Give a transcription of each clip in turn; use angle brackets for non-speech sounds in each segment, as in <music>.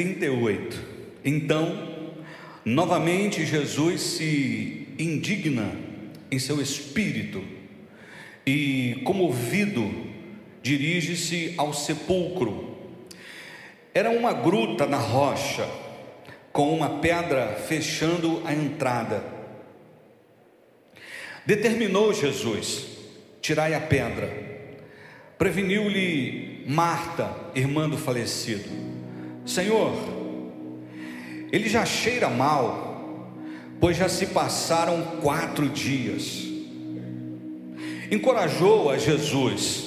João 11:38. Então, novamente Jesus se indigna em seu espírito e, comovido, dirige-se ao sepulcro. Era uma gruta na rocha, com uma pedra fechando a entrada. Determinou Jesus: tirai a pedra. Preveniu-lhe Marta, irmã do falecido: Senhor, ele já cheira mal, pois já se passaram quatro dias. Encorajou a Jesus: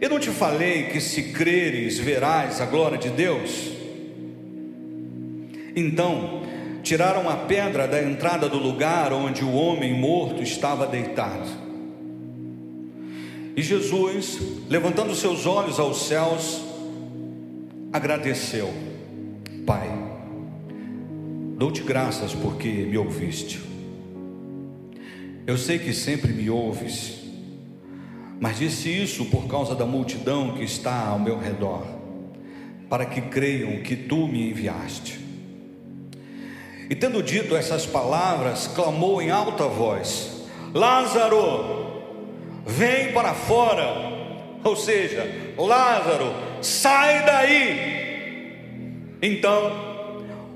Eu não te falei que se creres verás a glória de Deus? Então, tiraram a pedra da entrada do lugar onde o homem morto estava deitado. E Jesus, levantando seus olhos aos céus, agradeceu: Pai, dou-te graças porque me ouviste. Eu sei que sempre me ouves, mas disse isso por causa da multidão que está ao meu redor, para que creiam que tu me enviaste. E tendo dito essas palavras, clamou em alta voz: Lázaro, vem para fora. Ou seja, Lázaro, sai daí. Então,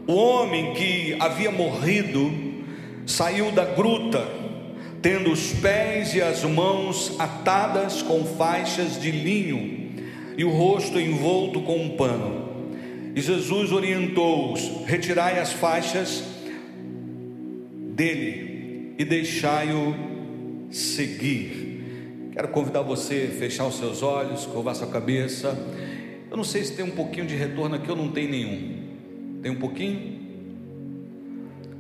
o homem que havia morrido saiu da gruta, tendo os pés e as mãos atadas com faixas de linho e o rosto envolto com um pano. E Jesus orientou-os: retirai as faixas dele e deixai-o seguir. Quero convidar você a fechar os seus olhos, curvar sua cabeça. Eu não sei se tem um pouquinho de retorno aqui ou não tem nenhum. Tem um pouquinho?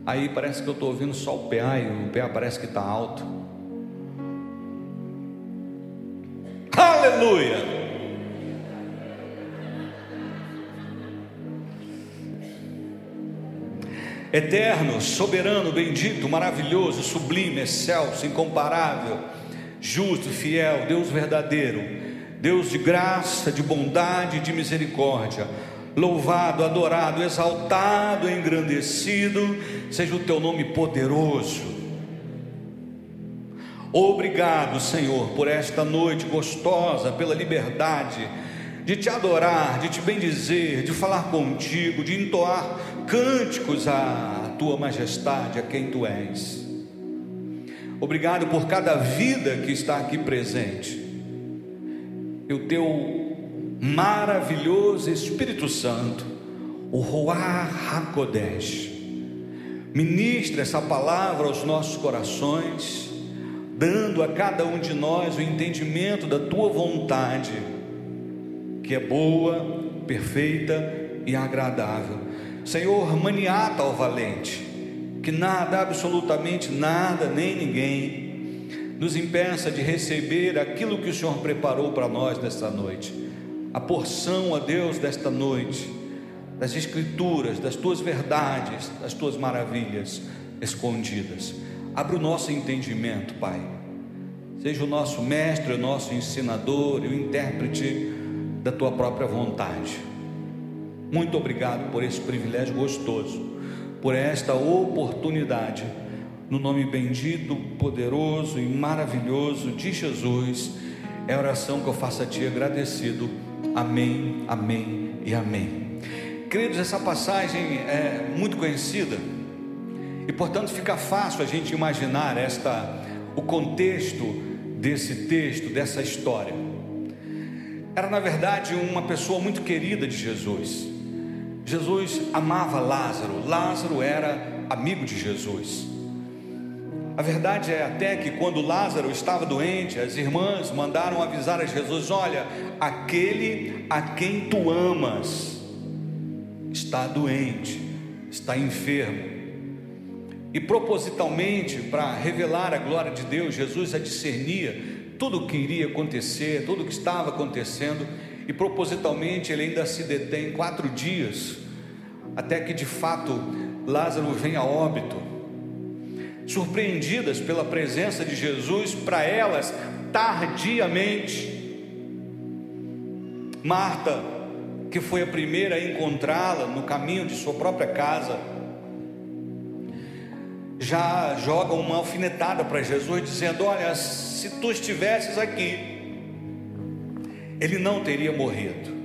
Aí parece que eu estou ouvindo só o PA e o PA parece que está alto. Aleluia! Eterno, soberano, bendito, maravilhoso, sublime, excelso, incomparável justo, fiel, Deus verdadeiro, Deus de graça, de bondade de misericórdia. Louvado, adorado, exaltado, engrandecido, seja o teu nome poderoso. Obrigado, Senhor, por esta noite gostosa, pela liberdade de te adorar, de te bendizer, de falar contigo, de entoar cânticos à tua majestade, a quem tu és. Obrigado por cada vida que está aqui presente. E o teu maravilhoso Espírito Santo, o Ruach HaKodesh, ministra essa palavra aos nossos corações, dando a cada um de nós o entendimento da tua vontade, que é boa, perfeita e agradável. Senhor, maniata ao valente que nada, absolutamente nada, nem ninguém, nos impeça de receber aquilo que o Senhor preparou para nós nesta noite, a porção, a Deus, desta noite, das Escrituras, das tuas verdades, das tuas maravilhas escondidas. Abra o nosso entendimento, Pai. Seja o nosso mestre, o nosso ensinador e o intérprete da tua própria vontade. Muito obrigado por esse privilégio gostoso por esta oportunidade. No nome bendito, poderoso e maravilhoso de Jesus, é a oração que eu faço a Ti agradecido. Amém, amém e amém. Queridos, essa passagem é muito conhecida e, portanto, fica fácil a gente imaginar esta, o contexto desse texto, dessa história. Era, na verdade, uma pessoa muito querida de Jesus Jesus amava Lázaro, Lázaro era amigo de Jesus. A verdade é até que quando Lázaro estava doente, as irmãs mandaram avisar a Jesus: Olha, aquele a quem tu amas está doente, está enfermo. E propositalmente, para revelar a glória de Deus, Jesus a discernia tudo o que iria acontecer, tudo o que estava acontecendo e propositalmente ele ainda se detém quatro dias, até que de fato Lázaro venha a óbito. Surpreendidas pela presença de Jesus, para elas, tardiamente, Marta que foi a primeira a encontrá-la no caminho de sua própria casa, já joga uma alfinetada para Jesus, dizendo: Olha, se tu estivesses aqui, ele não teria morrido.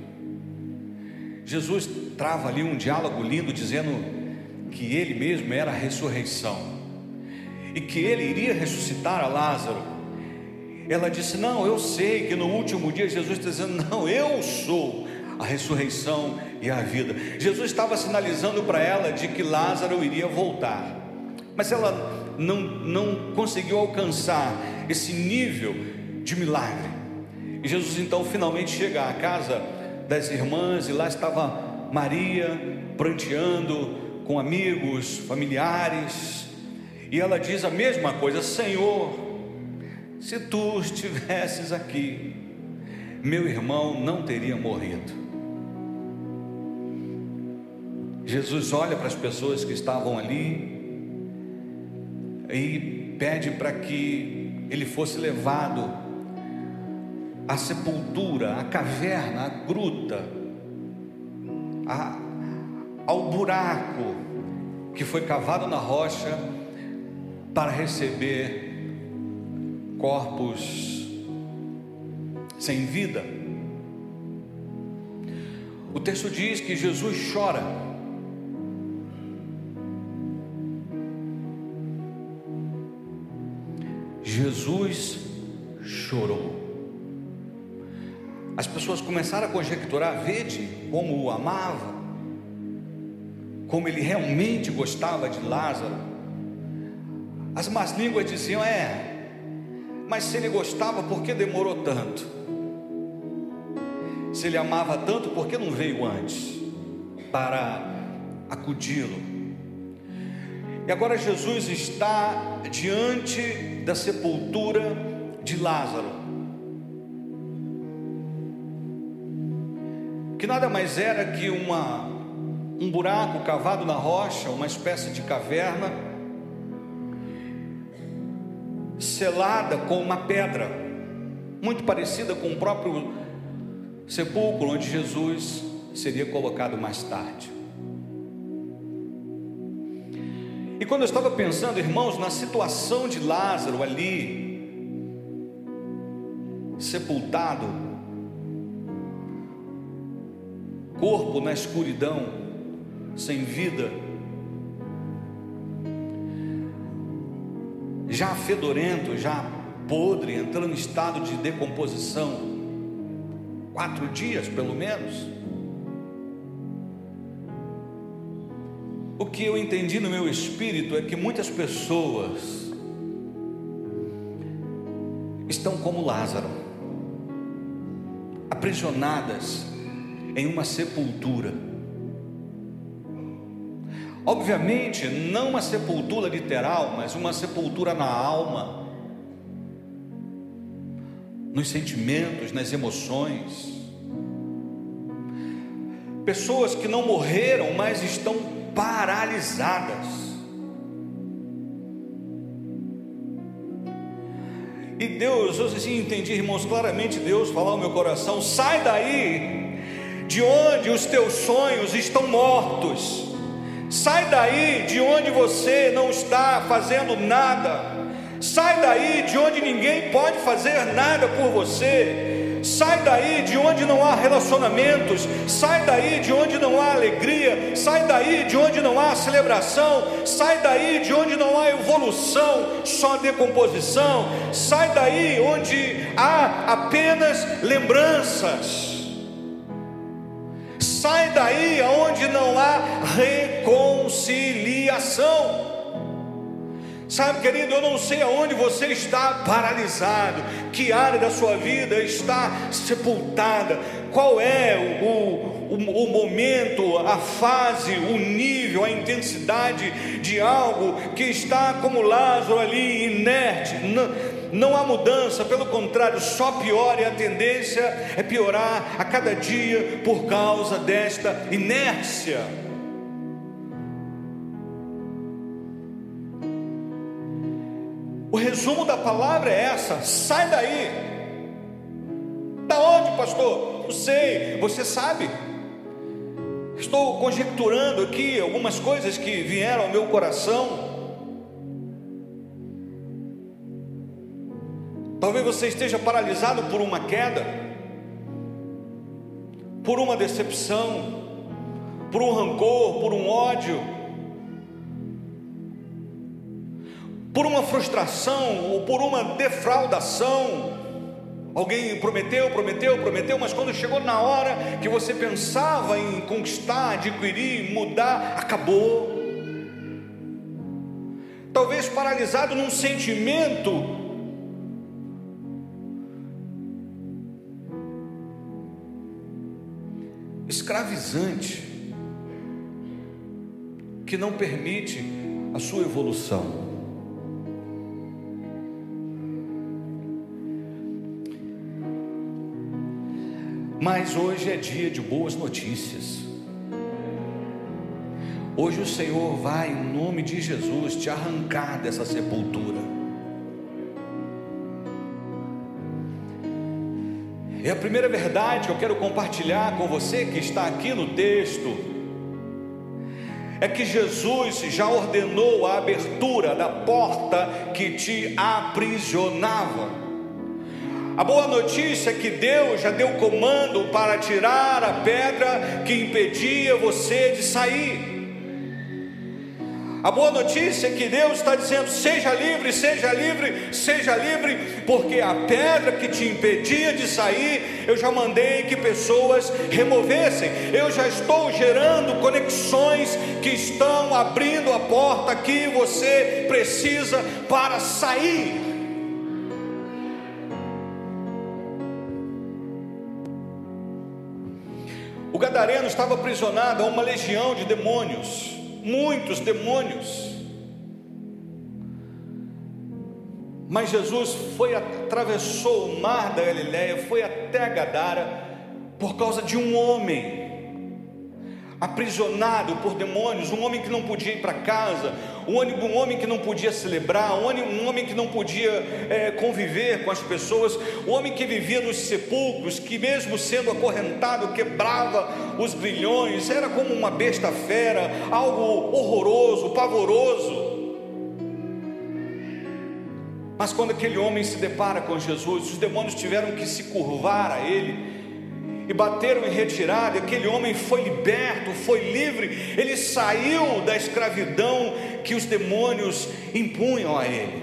Jesus trava ali um diálogo lindo, dizendo que ele mesmo era a ressurreição e que ele iria ressuscitar a Lázaro. Ela disse: Não, eu sei que no último dia Jesus está dizendo: Não, eu sou a ressurreição e a vida. Jesus estava sinalizando para ela de que Lázaro iria voltar, mas ela não, não conseguiu alcançar esse nível de milagre. E Jesus então finalmente chega à casa das irmãs e lá estava Maria pranteando com amigos, familiares, e ela diz a mesma coisa: Senhor, se tu estivesses aqui, meu irmão não teria morrido. Jesus olha para as pessoas que estavam ali e pede para que ele fosse levado à sepultura, à caverna, à gruta, ao buraco que foi cavado na rocha para receber corpos sem vida. O texto diz que Jesus chora. Jesus chorou. As pessoas começaram a conjecturar, vede como o amava, como ele realmente gostava de Lázaro. As más línguas diziam: é, mas se ele gostava, por que demorou tanto? Se ele amava tanto, por que não veio antes para acudi-lo? E agora Jesus está diante da sepultura de Lázaro. Que nada mais era que uma um buraco cavado na rocha, uma espécie de caverna, selada com uma pedra, muito parecida com o próprio sepulcro onde Jesus seria colocado mais tarde. E quando eu estava pensando, irmãos, na situação de Lázaro ali, sepultado, corpo na escuridão, sem vida, já fedorento, já podre, entrando em estado de decomposição, quatro dias pelo menos. O que eu entendi no meu espírito é que muitas pessoas estão como Lázaro, aprisionadas em uma sepultura Obviamente, não uma sepultura literal, mas uma sepultura na alma, nos sentimentos, nas emoções. Pessoas que não morreram, mas estão paralisadas. E Deus, eu assim entendi, irmãos, claramente Deus falar ao meu coração: sai daí, de onde os teus sonhos estão mortos Sai daí de onde você não está fazendo nada. Sai daí de onde ninguém pode fazer nada por você. Sai daí de onde não há relacionamentos. Sai daí de onde não há alegria. Sai daí de onde não há celebração. Sai daí de onde não há evolução, só decomposição. Sai daí onde há apenas lembranças. Sai daí aonde não há reconciliação. Sabe, querido, eu não sei aonde você está paralisado, que área da sua vida está sepultada, qual é o, o, o, momento, a fase, o nível, a intensidade de algo que está como Lázaro ali, inerte. Não, não há mudança, pelo contrário, só piora e a tendência é piorar a cada dia por causa desta inércia. O resumo da palavra é essa: sai daí. Da onde, pastor? Não sei, você sabe. Estou conjecturando aqui algumas coisas que vieram ao meu coração. Talvez você esteja paralisado por uma queda, por uma decepção, por um rancor, por um ódio, por uma frustração ou por uma defraudação. Alguém prometeu, prometeu, prometeu, mas quando chegou na hora que você pensava em conquistar, adquirir, mudar, acabou. Talvez paralisado num sentimento escravizante que não permite a sua evolução. Mas hoje é dia de boas notícias. Hoje o Senhor vai, em nome de Jesus, te arrancar dessa sepultura. E a primeira verdade que eu quero compartilhar com você que está aqui no texto é que Jesus já ordenou a abertura da porta que te aprisionava. A boa notícia é que Deus já deu comando para tirar a pedra que impedia você de sair. A boa notícia é que Deus está dizendo: seja livre, seja livre, seja livre, porque a pedra que te impedia de sair, eu já mandei que pessoas removessem. Eu já estou gerando conexões que estão abrindo a porta que você precisa para sair. O gadareno estava aprisionado a uma legião de demônios, muitos demônios. Mas Jesus foi atravessou o mar da Galileia, foi até Gadara por causa de um homem aprisionado por demônios, um homem que não podia ir para casa, um homem, que não podia celebrar, um homem que não podia é, conviver com as pessoas, um homem que vivia nos sepulcros, que mesmo sendo acorrentado quebrava os grilhões, era como uma besta fera, algo horroroso, pavoroso. Mas quando aquele homem se depara com Jesus, os demônios tiveram que se curvar a ele e bateram em retirada, aquele homem foi liberto, foi livre, ele saiu da escravidão que os demônios impunham a ele,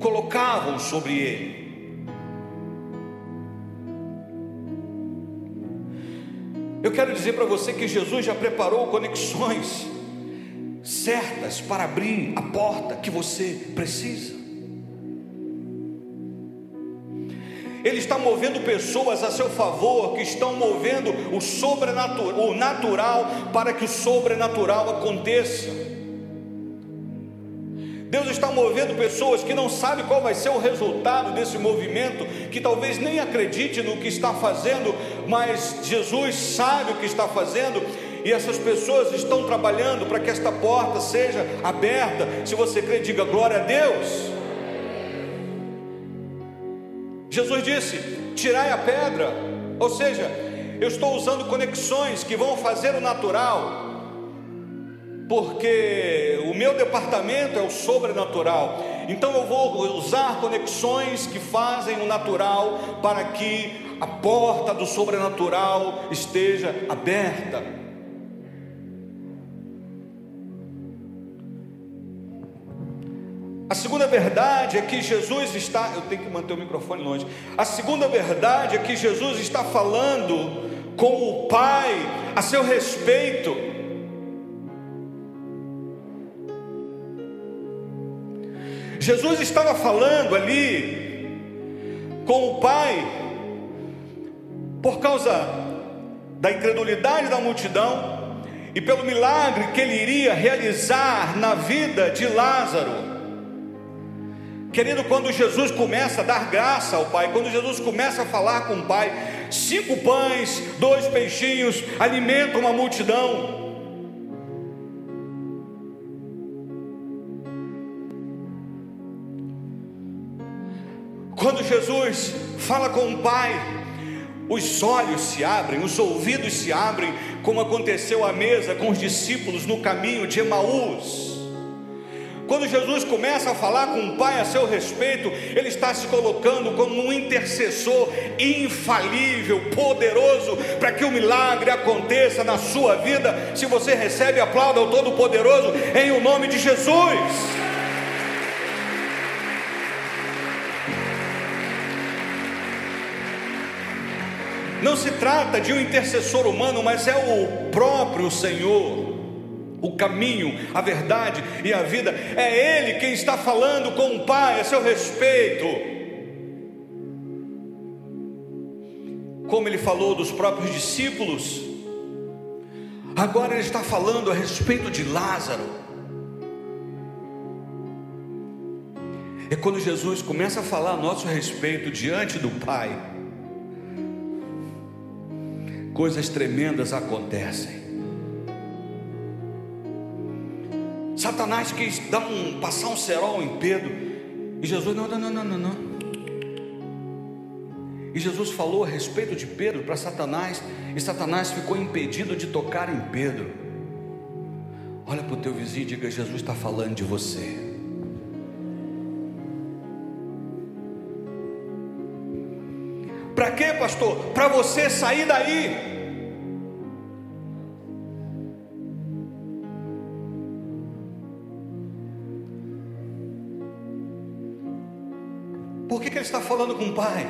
colocavam sobre ele. Eu quero dizer para você que Jesus já preparou conexões certas para abrir a porta que você precisa. Ele está movendo pessoas a seu favor, que estão movendo o sobrenatural, o natural, para que o sobrenatural aconteça. Deus está movendo pessoas que não sabem qual vai ser o resultado desse movimento, que talvez nem acredite no que está fazendo, mas Jesus sabe o que está fazendo, e essas pessoas estão trabalhando para que esta porta seja aberta. Se você crê, diga glória a Deus. Jesus disse: tirai a pedra, ou seja, eu estou usando conexões que vão fazer o natural, porque o meu departamento é o sobrenatural, então eu vou usar conexões que fazem o natural para que a porta do sobrenatural esteja aberta. A segunda verdade é que Jesus está. Eu tenho que manter o microfone longe. A segunda verdade é que Jesus está falando com o Pai a seu respeito. Jesus estava falando ali com o Pai por causa da incredulidade da multidão e pelo milagre que ele iria realizar na vida de Lázaro. Querido, quando Jesus começa a dar graça ao Pai, quando Jesus começa a falar com o Pai, cinco pães, dois peixinhos alimentam uma multidão. Quando Jesus fala com o Pai, os olhos se abrem, os ouvidos se abrem, como aconteceu à mesa com os discípulos no caminho de Emaús. Quando Jesus começa a falar com o Pai a seu respeito, Ele está se colocando como um intercessor infalível, poderoso, para que o milagre aconteça na sua vida. Se você recebe, aplauda ao Todo-Poderoso em o nome de Jesus. Não se trata de um intercessor humano, mas é o próprio Senhor o caminho, a verdade e a vida. É Ele quem está falando com o Pai a seu respeito. Como Ele falou dos próprios discípulos, agora Ele está falando a respeito de Lázaro. É quando Jesus começa a falar a nosso respeito diante do Pai, coisas tremendas acontecem. Satanás quis dar um, passar um cerol em Pedro. E Jesus, não, não, não, não, não, não. E Jesus falou a respeito de Pedro para Satanás, e Satanás ficou impedido de tocar em Pedro. Olha para o teu vizinho e diga: Jesus está falando de você. Para quê, pastor? Para você sair daí. Falando com o Pai?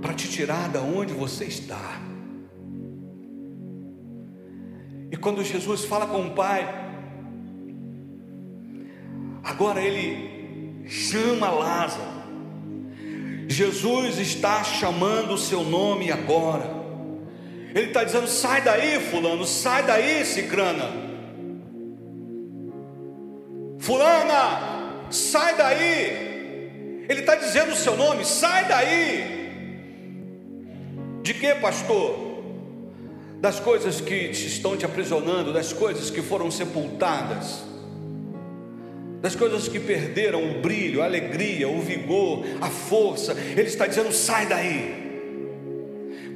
Para te tirar da onde você está. E quando Jesus fala com o Pai, agora ele chama Lázaro. Jesus está chamando o seu nome agora. Ele está dizendo: sai daí, Fulano, sai daí, Cicrana. Fulana, sai daí. Ele está dizendo o seu nome, sai daí. De que, pastor? Das coisas que estão te aprisionando, das coisas que foram sepultadas, das coisas que perderam o brilho, a alegria, o vigor, a força. Ele está dizendo: sai daí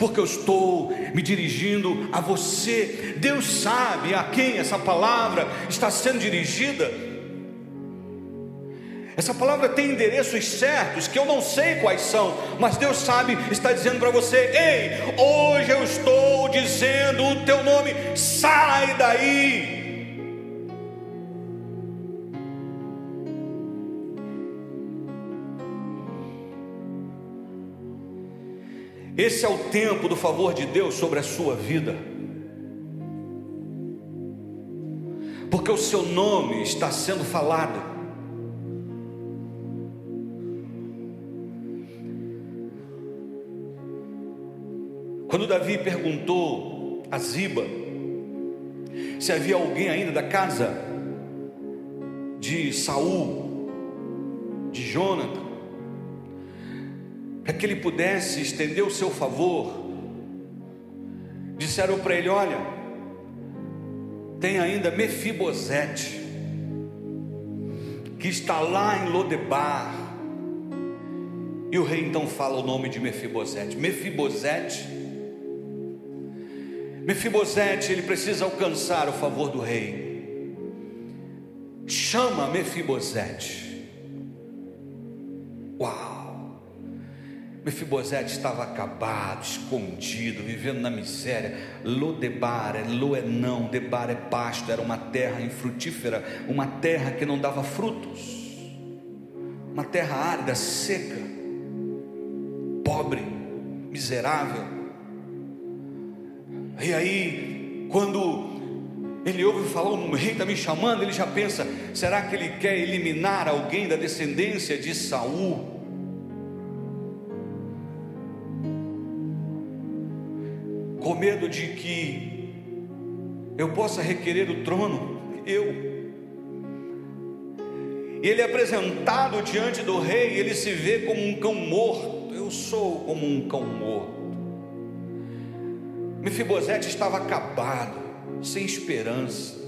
porque eu estou me dirigindo a você. Deus sabe a quem essa palavra está sendo dirigida. Essa palavra tem endereços certos que eu não sei quais são, mas Deus sabe, está dizendo para você: ei, hoje eu estou dizendo o teu nome, sai daí. Esse é o tempo do favor de Deus sobre a sua vida. Porque o seu nome está sendo falado. Quando Davi perguntou a Ziba se havia alguém ainda da casa de Saul, de Jonathan, para que ele pudesse estender o seu favor, disseram para ele: Olha, tem ainda Mefibosete, que está lá em Lodebar. E o rei então fala o nome de Mefibosete. Mefibosete Mefibosete, ele precisa alcançar o favor do rei. Chama Mefibosete. Uau! Mefibosete estava acabado, escondido, vivendo na miséria. Lodebar é Loenão, Debar é pasto, era uma terra infrutífera, uma terra que não dava frutos, uma terra árida, seca, pobre, miserável. E aí, quando ele ouve falar, o rei está me chamando, ele já pensa: será que ele quer eliminar alguém da descendência de Saul? Com medo de que eu possa requerer o trono, eu. E ele é apresentado diante do rei, ele se vê como um cão morto. Eu sou como um cão morto. Mefibosete estava acabado, sem esperança.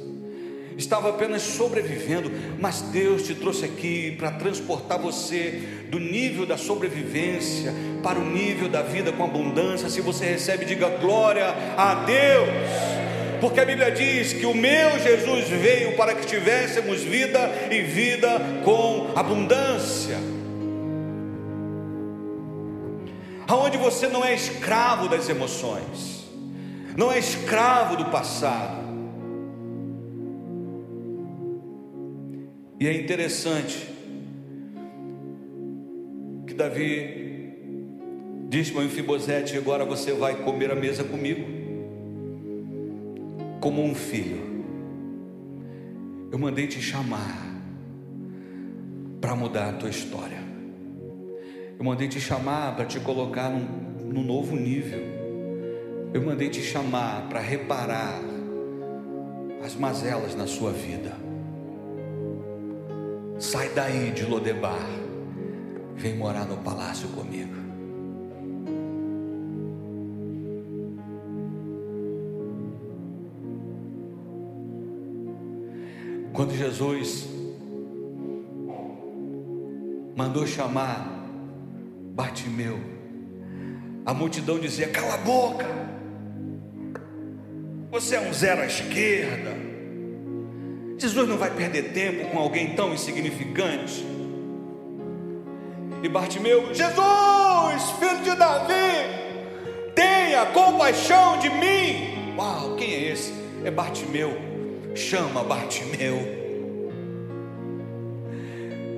estava apenas sobrevivendo, mas Deus te trouxe aqui para transportar você do nível da sobrevivência para o nível da vida com abundância. Se você recebe, diga glória a Deus. Porque a Bíblia diz que o meu Jesus veio para que tivéssemos vida e vida com abundância. Aonde você não é escravo das emoções, não é escravo do passado, E é interessante que Davi disse para Mefibosete: agora você vai comer a mesa comigo, como um filho. Eu mandei te chamar para mudar a tua história. Eu mandei te chamar para te colocar num, num novo nível. Eu mandei te chamar para reparar as mazelas na sua vida. Sai daí de Lodebar, vem morar no palácio comigo. Quando Jesus mandou chamar Bartimeu, a multidão dizia: Cala a boca, você é um zero à esquerda. Jesus não vai perder tempo com alguém tão insignificante. E Bartimeu, Jesus, filho de Davi, tenha compaixão de mim. Uau, quem é esse? É Bartimeu. Chama Bartimeu.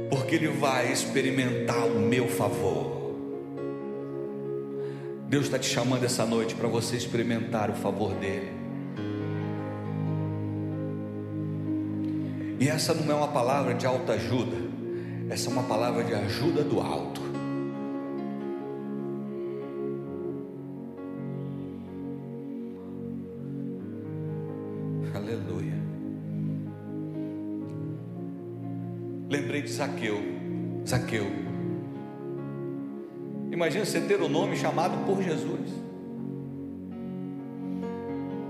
Porque ele vai experimentar o meu favor. Deus está te chamando essa noite para você experimentar o favor dele. E essa não é uma palavra de alta ajuda, essa é uma palavra de ajuda do alto. Aleluia. Lembrei de Zaqueu. Zaqueu. Imagina você ter o nome chamado por Jesus.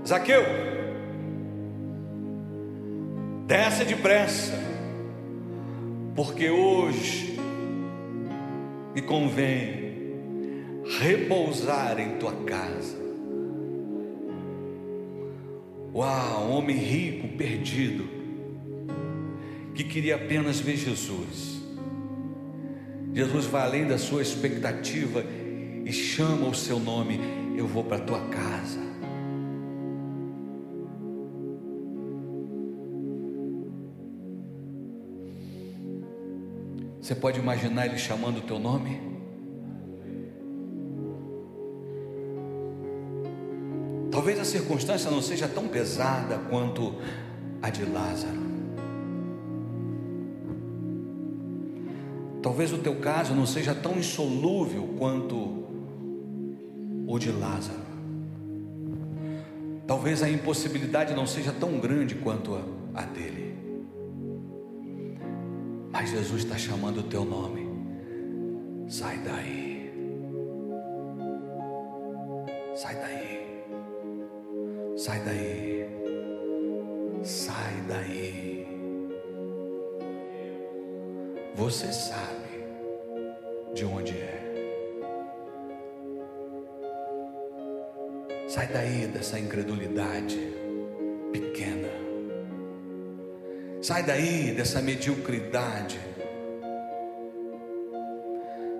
Zaqueu, Desce depressa, porque hoje me convém repousar em tua casa. Uau, homem rico, perdido, que queria apenas ver Jesus. Jesus vai além da sua expectativa e chama o seu nome. Eu vou para tua casa. Você pode imaginar ele chamando o teu nome? Talvez a circunstância não seja tão pesada quanto a de Lázaro. Talvez o teu caso não seja tão insolúvel quanto o de Lázaro. Talvez a impossibilidade não seja tão grande quanto a, dele. Jesus está chamando o teu nome. Sai daí. Sai daí dessa mediocridade.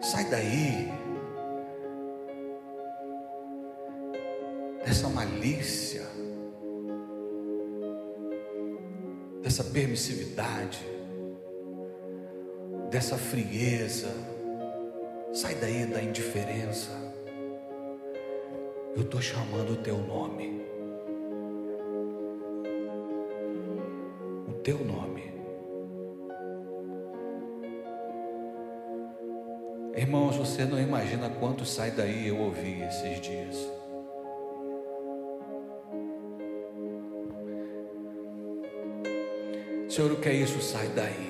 Sai daí dessa malícia, dessa permissividade, dessa frieza. Sai daí da indiferença. Eu estou chamando o teu nome. Teu nome. Irmãos, você não imagina quanto sai daí eu ouvi esses dias. Senhor, o que é isso? Sai daí.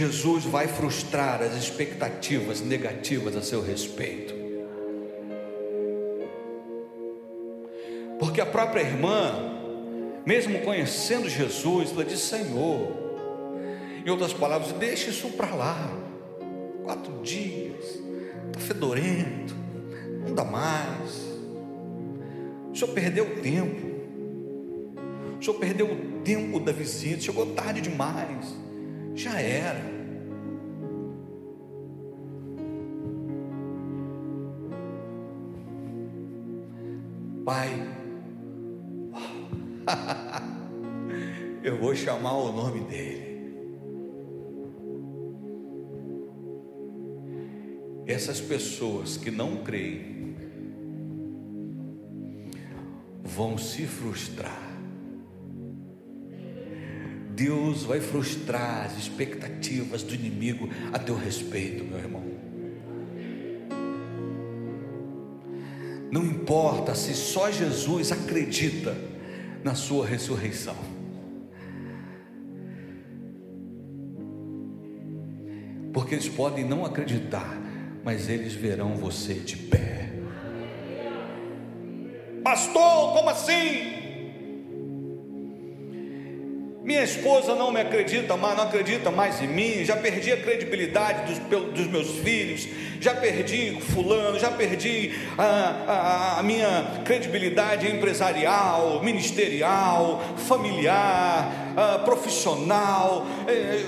Jesus vai frustrar as expectativas negativas a seu respeito. Porque a própria irmã, mesmo conhecendo Jesus, ela diz: Senhor, em outras palavras, deixa isso para lá. Quatro dias, está fedorento, não dá mais. O senhor perdeu o tempo. O senhor perdeu o tempo da visita, chegou tarde demais já era. Pai, <laughs> eu vou chamar o nome dele. Essas pessoas que não creem vão se frustrar Deus vai frustrar as expectativas do inimigo a teu respeito, meu irmão. Não importa se só Jesus acredita na sua ressurreição. Porque eles podem não acreditar, mas eles verão você de pé. Pastor, como assim? Minha esposa não me acredita mais, não acredita mais em mim, já perdi a credibilidade dos, dos meus filhos, já perdi fulano, já perdi a, a, a minha credibilidade empresarial, ministerial, familiar, profissional,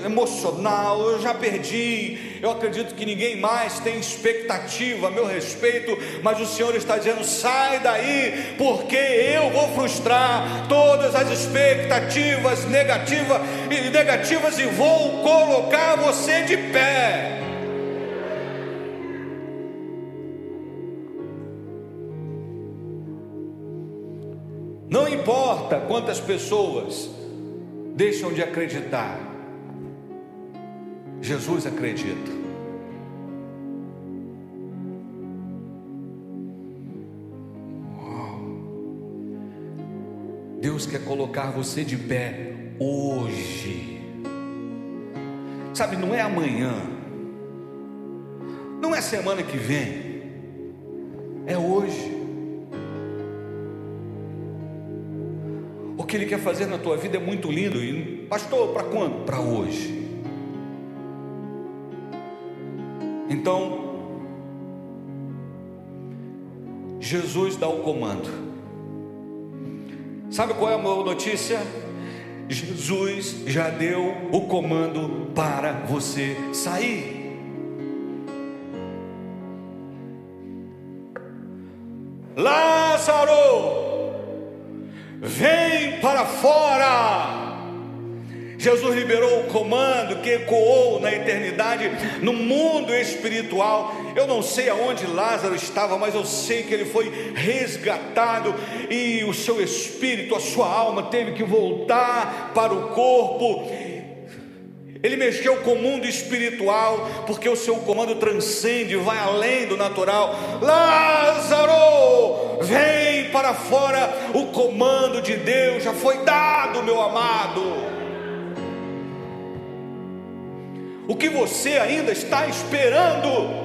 emocional, eu já perdi. Eu acredito que ninguém mais tem expectativa a meu respeito, mas o Senhor está dizendo: sai daí, porque eu vou frustrar todas as expectativas negativas e negativas e vou colocar você de pé. Não importa quantas pessoas deixam de acreditar, Jesus acredita. Deus quer colocar você de pé hoje. Sabe, não é amanhã, não é semana que vem, é hoje. O que Ele quer fazer na tua vida é muito lindo. E, pastor, para quando? Para hoje. Então, Jesus dá o comando. Sabe qual é a boa notícia? Jesus já deu o comando para você sair. Lázaro, vem para fora. Jesus liberou o comando que ecoou na eternidade, no mundo espiritual. Eu não sei aonde Lázaro estava, mas eu sei que ele foi resgatado e o seu espírito, a sua alma teve que voltar para o corpo. Ele mexeu com o mundo espiritual, porque o seu comando transcende, vai além do natural. Lázaro, vem para fora. O comando de Deus já foi dado, meu amado. O que você ainda está esperando?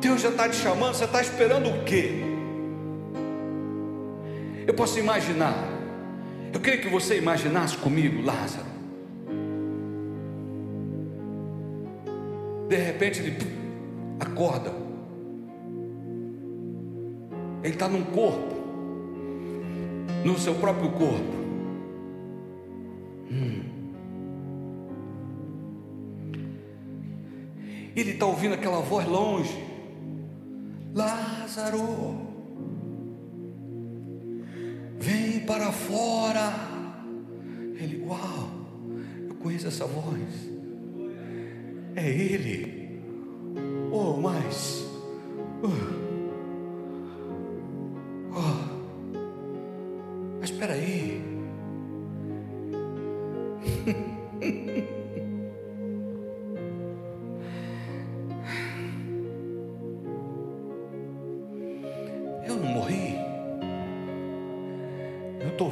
Deus já está te chamando, você está esperando o quê? Eu posso imaginar, eu queria que você imaginasse comigo Lázaro. De repente ele acorda, ele está num corpo, no seu próprio corpo. Ele está ouvindo aquela voz longe. Lázaro, vem para fora. Ele, uau, eu conheço essa voz. É ele. Oh, mas. Uh, oh, mas espera aí.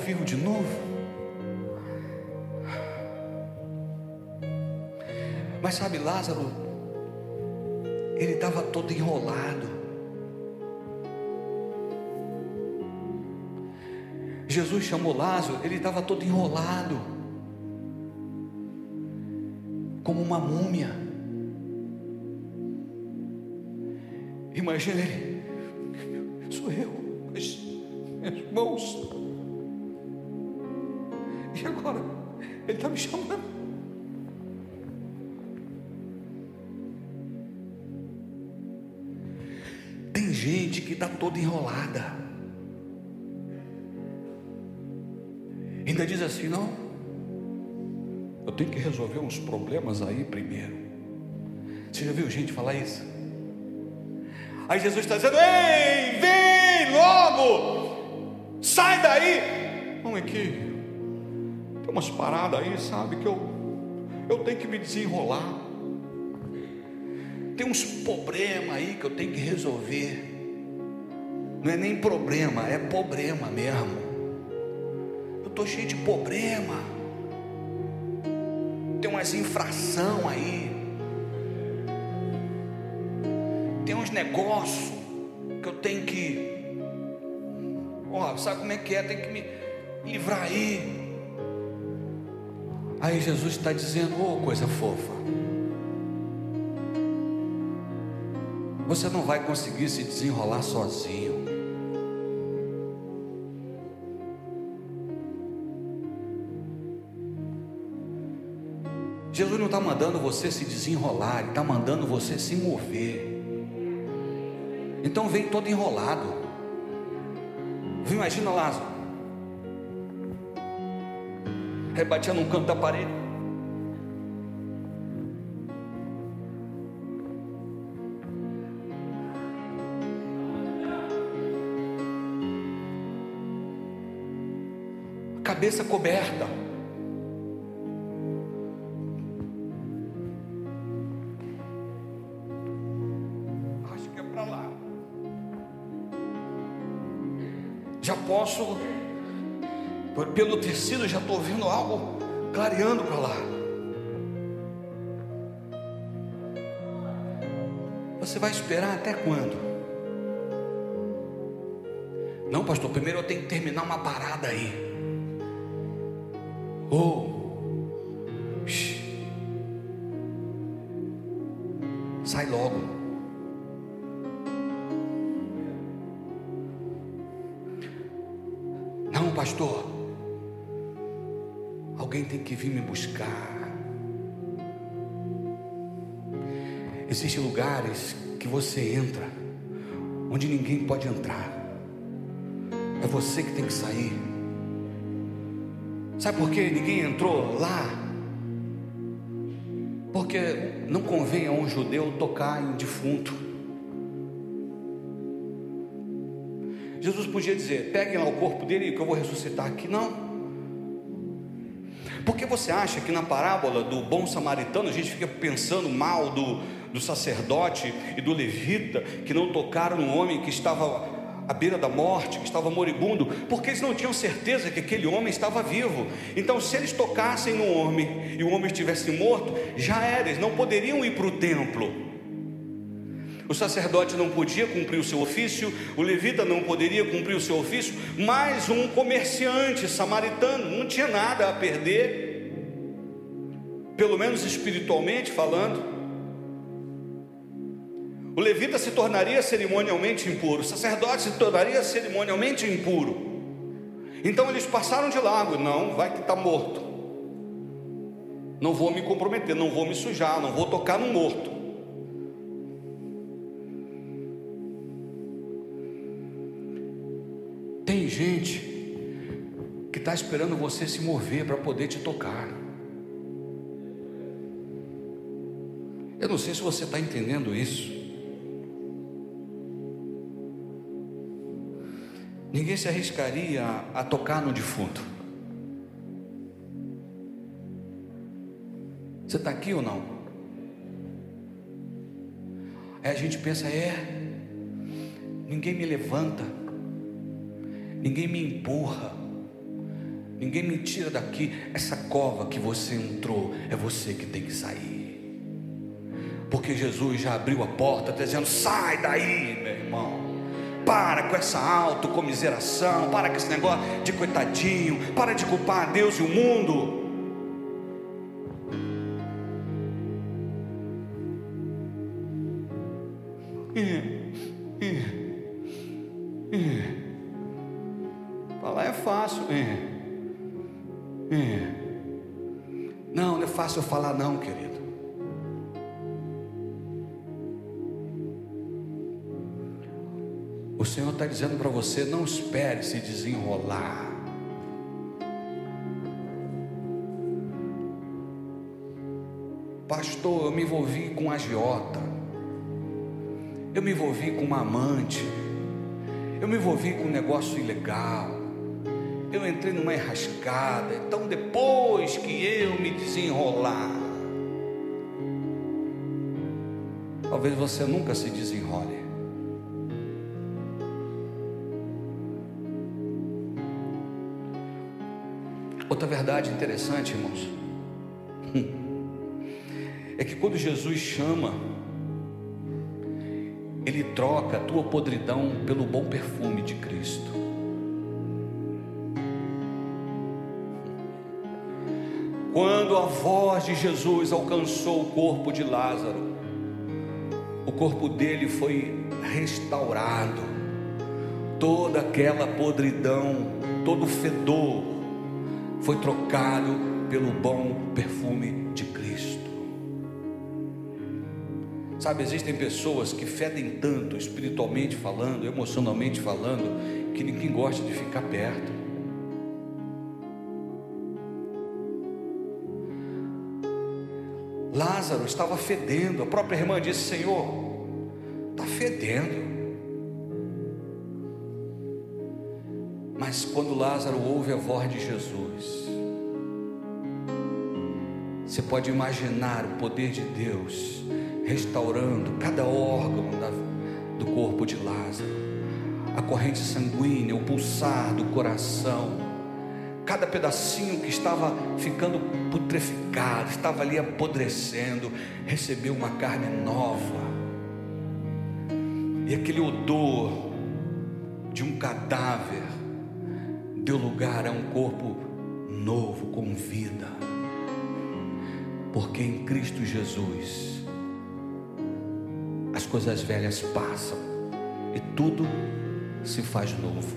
Vivo de novo. Mas sabe, Lázaro, ele estava todo enrolado. Jesus chamou Lázaro, ele estava todo enrolado, como uma múmia. Imagina ele, toda enrolada. Ainda diz assim, não. Eu tenho que resolver uns problemas aí primeiro. Você já viu gente falar isso? Aí Jesus está dizendo: Ei, vem logo, sai daí. É que tem umas paradas aí, sabe, que eu, eu tenho que me desenrolar. Tem uns problemas aí que eu tenho que resolver. Não é nem problema, é problema mesmo. Eu estou cheio de problema. Tem umas infração aí. Tem uns negócios que eu tenho que. Ó, sabe como é que é? Tem que me livrar aí. Aí Jesus está dizendo, ô oh, coisa fofa. Você não vai conseguir se desenrolar sozinho. Não está mandando você se desenrolar, Ele está mandando você se mover. Então vem todo enrolado. Imagina Lázaro. Rebatia num canto da parede. cabeça coberta. Posso, pelo tecido, já estou vendo algo clareando para lá. Você vai esperar até quando? Não, pastor, primeiro eu tenho que terminar uma parada aí. Oh, pastor. Alguém tem que vir me buscar. Existem lugares que você entra, onde ninguém pode entrar. É você que tem que sair. Sabe por que ninguém entrou lá? Porque não convém a um judeu tocar em defunto. Jesus podia dizer: peguem lá o corpo dele que eu vou ressuscitar aqui. Não. Por que você acha que na parábola do bom samaritano a gente fica pensando mal do, do sacerdote e do levita que não tocaram no homem que estava à beira da morte, que estava moribundo, porque eles não tinham certeza que aquele homem estava vivo. Então, se eles tocassem no homem e o homem estivesse morto, já era, eles não poderiam ir para o templo. O sacerdote não podia cumprir o seu ofício, o levita não poderia cumprir o seu ofício, mas um comerciante samaritano não tinha nada a perder, pelo menos espiritualmente falando. O levita se tornaria cerimonialmente impuro, o sacerdote se tornaria cerimonialmente impuro. Então eles passaram de largo, não, vai que está morto. Não vou me comprometer, não vou me sujar, não vou tocar no morto. Gente que está esperando você se mover para poder te tocar. Eu não sei se você está entendendo isso. Ninguém se arriscaria a, tocar no defunto. Você está aqui ou não? Aí a gente pensa, é, ninguém me levanta, ninguém me empurra, Ninguém me tira daqui. Essa cova que você entrou, é você que tem que sair. Porque Jesus já abriu a porta, dizendo: sai daí, meu irmão. Para com essa autocomiseração, para com esse negócio de coitadinho, para de culpar a Deus e o mundo. Senhor está dizendo para você: não espere se desenrolar. Pastor, eu me envolvi com agiota, eu me envolvi com uma amante, eu me envolvi com um negócio ilegal, eu entrei numa enrascada, então depois que eu me desenrolar, talvez você nunca se desenrole. Outra verdade interessante, irmãos, <laughs> é que quando Jesus chama, Ele troca a tua podridão pelo bom perfume de Cristo. Quando a voz de Jesus alcançou o corpo de Lázaro, o corpo dele foi restaurado, toda aquela podridão, todo o fedor, foi trocado pelo bom perfume de Cristo. Sabe, existem pessoas que fedem tanto, espiritualmente falando, emocionalmente falando, que ninguém gosta de ficar perto. Lázaro estava fedendo, a própria irmã disse: Senhor, está fedendo. Mas quando Lázaro ouve a voz de Jesus, você pode imaginar o poder de Deus restaurando cada órgão da, do corpo de Lázaro, a corrente sanguínea, o pulsar do coração, cada pedacinho que estava ficando putreficado, estava ali apodrecendo, recebeu uma carne nova, e aquele odor de um cadáver deu lugar a um corpo novo, com vida. Porque em Cristo Jesus as coisas velhas passam e tudo se faz novo.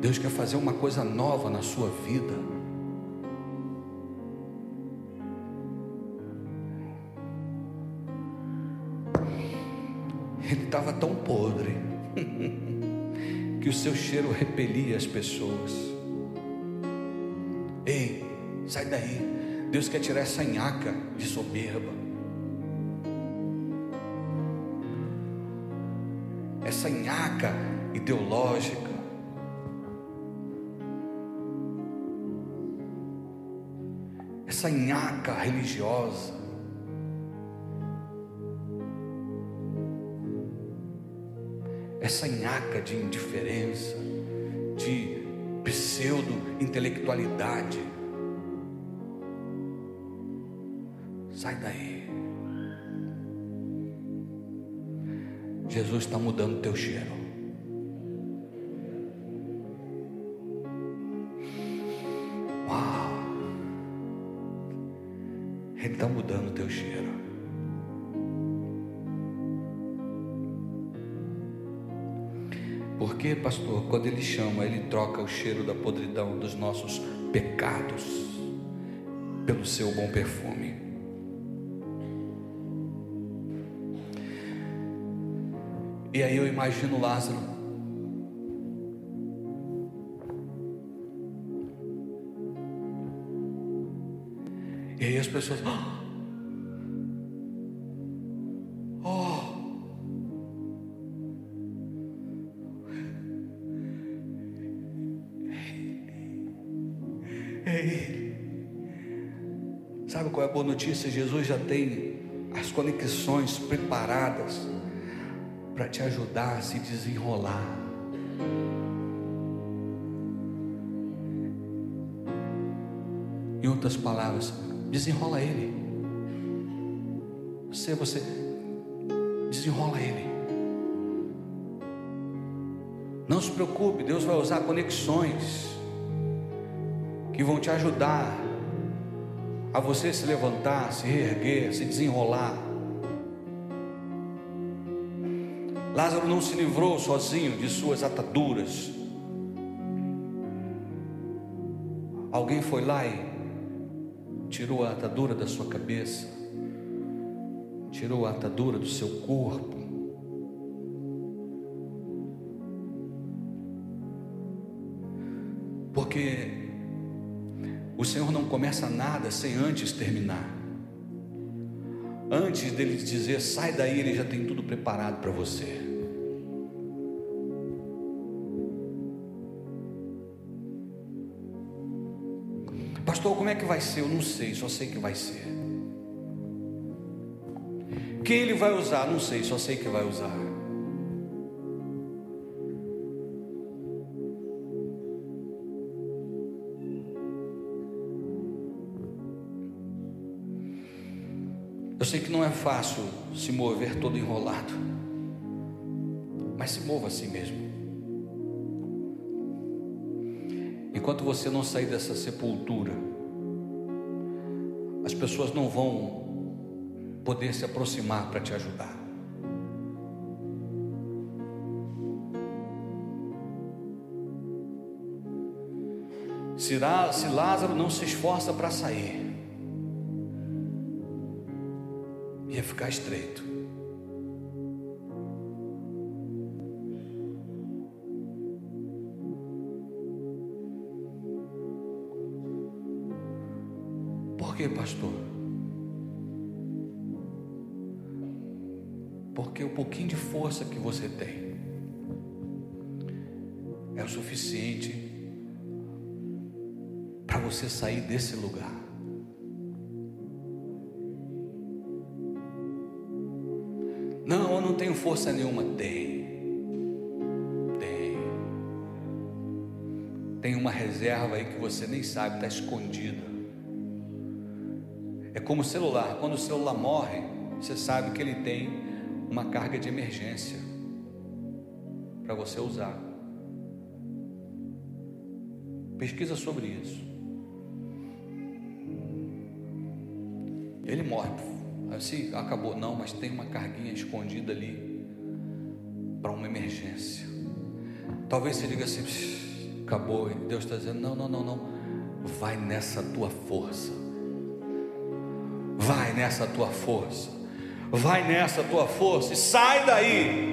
Deus quer fazer uma coisa nova na sua vida. Ele estava tão podre. O seu cheiro repelia as pessoas. Ei, sai daí. Deus quer tirar essa nhaca de soberba. Essa nhaca ideológica. Essa nhaca religiosa. Essa de indiferença, de pseudo-intelectualidade. Sai daí. Jesus está mudando o teu cheiro. Uau! Ele está mudando o teu cheiro. Porque, pastor, quando ele chama, ele troca o cheiro da podridão dos nossos pecados pelo seu bom perfume. E aí eu imagino Lázaro. E aí as pessoas. Oh! notícia, Jesus já tem as conexões preparadas para te ajudar a se desenrolar. Em outras palavras, desenrola ele. Você, é você, desenrola ele. Não se preocupe, Deus vai usar conexões que vão te ajudar a você se levantar, se reerguer, se desenrolar. Lázaro não se livrou sozinho de suas ataduras. Alguém foi lá e tirou a atadura da sua cabeça, tirou a atadura do seu corpo. Porque o Senhor começa nada sem antes terminar. Antes dele dizer, sai daí, ele já tem tudo preparado para você. Pastor, como é que vai ser? Eu não sei, só sei que vai ser. Quem ele vai usar? Não sei, só sei que vai usar. Sei que não é fácil se mover todo enrolado, mas se mova assim mesmo. Enquanto você não sair dessa sepultura, as pessoas não vão poder se aproximar para te ajudar. Se Lázaro não se esforça para sair, ficar estreito. Por que, pastor? Porque o pouquinho de força que você tem é o suficiente para você sair desse lugar. Força nenhuma. Tem. Tem. Tem uma reserva aí que você nem sabe, está escondida. É como o celular. Quando o celular morre, você sabe que ele tem uma carga de emergência para você usar. Pesquisa sobre isso. Ele morre Assim, acabou. Não, mas tem uma carguinha escondida ali para uma emergência. Talvez você diga assim: acabou. E Deus está dizendo: não, não, não, não. Vai nessa tua força. Vai nessa tua força. Vai nessa tua força e sai daí.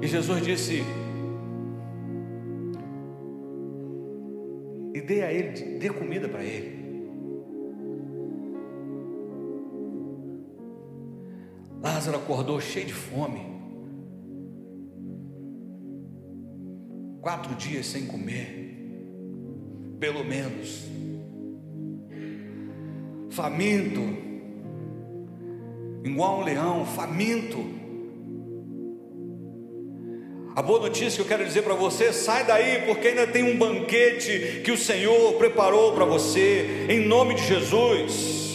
E Jesus disse: e dê a ele, dê comida Lázaro acordou cheio de fome. Quatro dias sem comer, pelo menos. Faminto, igual um leão, faminto. A boa notícia que eu quero dizer para você: sai daí, porque ainda tem um banquete que o Senhor preparou para você, em nome de Jesus.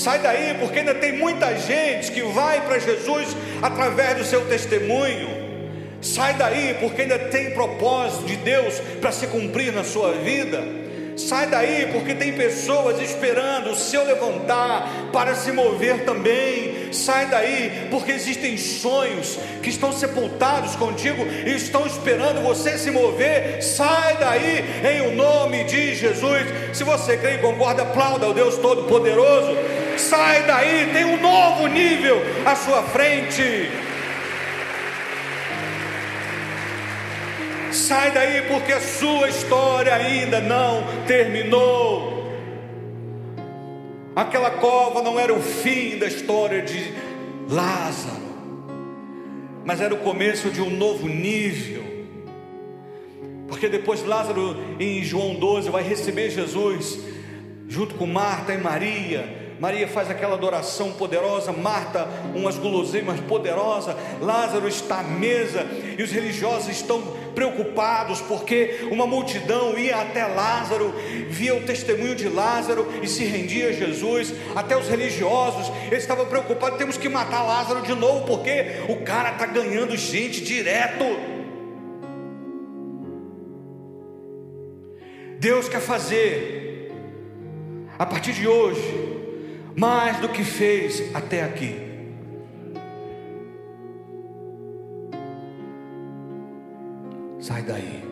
Sai daí, porque ainda tem muita gente que vai para Jesus através do seu testemunho. Sai daí, porque ainda tem propósito de Deus para se cumprir na sua vida. Sai daí, porque tem pessoas esperando o seu levantar para se mover também. Sai daí, porque existem sonhos que estão sepultados contigo e estão esperando você se mover. Sai daí, em o nome de Jesus. Se você crê e concorda, aplauda ao Deus Todo-Poderoso. Sai daí, tem um novo nível à sua frente. Sai daí porque a sua história ainda não terminou. Aquela cova não era o fim da história de Lázaro, mas era o começo de um novo nível. Porque depois Lázaro, em João 12, vai receber Jesus, junto com Marta e Maria, Maria faz aquela adoração poderosa, Marta, umas guloseimas poderosas, Lázaro está à mesa e os religiosos estão preocupados porque uma multidão ia até Lázaro, via o testemunho de Lázaro e se rendia a Jesus. Até os religiosos, eles estavam preocupados: temos que matar Lázaro de novo porque o cara está ganhando gente direto. Deus quer fazer, a partir de hoje, mais do que fez até aqui. Sai daí.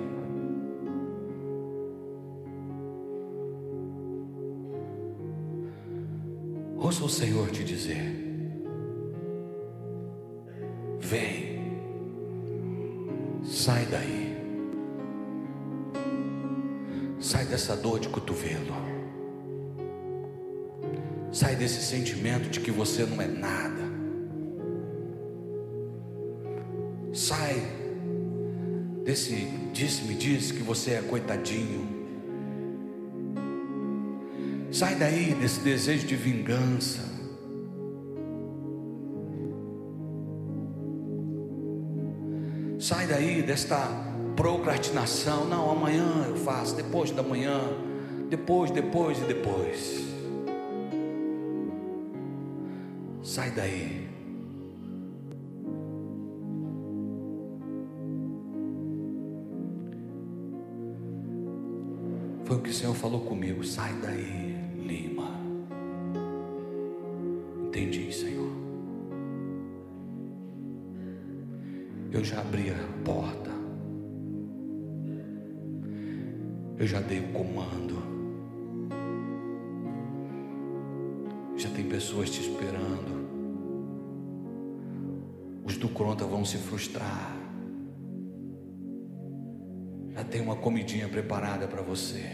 Ouça o Senhor te dizer: Vem, sai daí, sai dessa dor de cotovelo, sai desse sentimento de que você não é nada, sai desse disse-me disse que você é coitadinho. Sai daí desse desejo de vingança. Sai daí desta procrastinação. Não, amanhã eu faço, depois da manhã, depois, depois e depois. Sai daí. Foi o que o Senhor falou comigo. Sai daí, Lima. Entendi, Senhor. Eu já abri a porta. Eu já dei o comando. Já tem pessoas te esperando. Do Cronta vão se frustrar. Já tem uma comidinha preparada para você.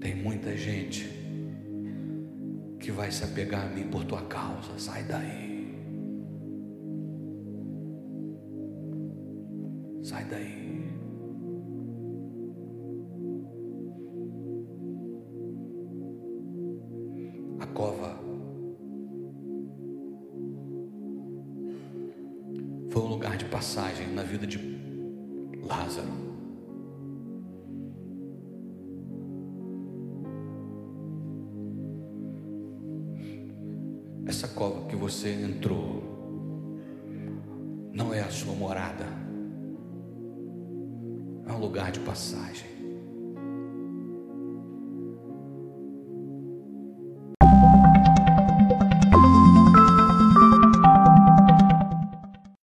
Tem muita gente que vai se apegar a mim por tua causa. Sai daí.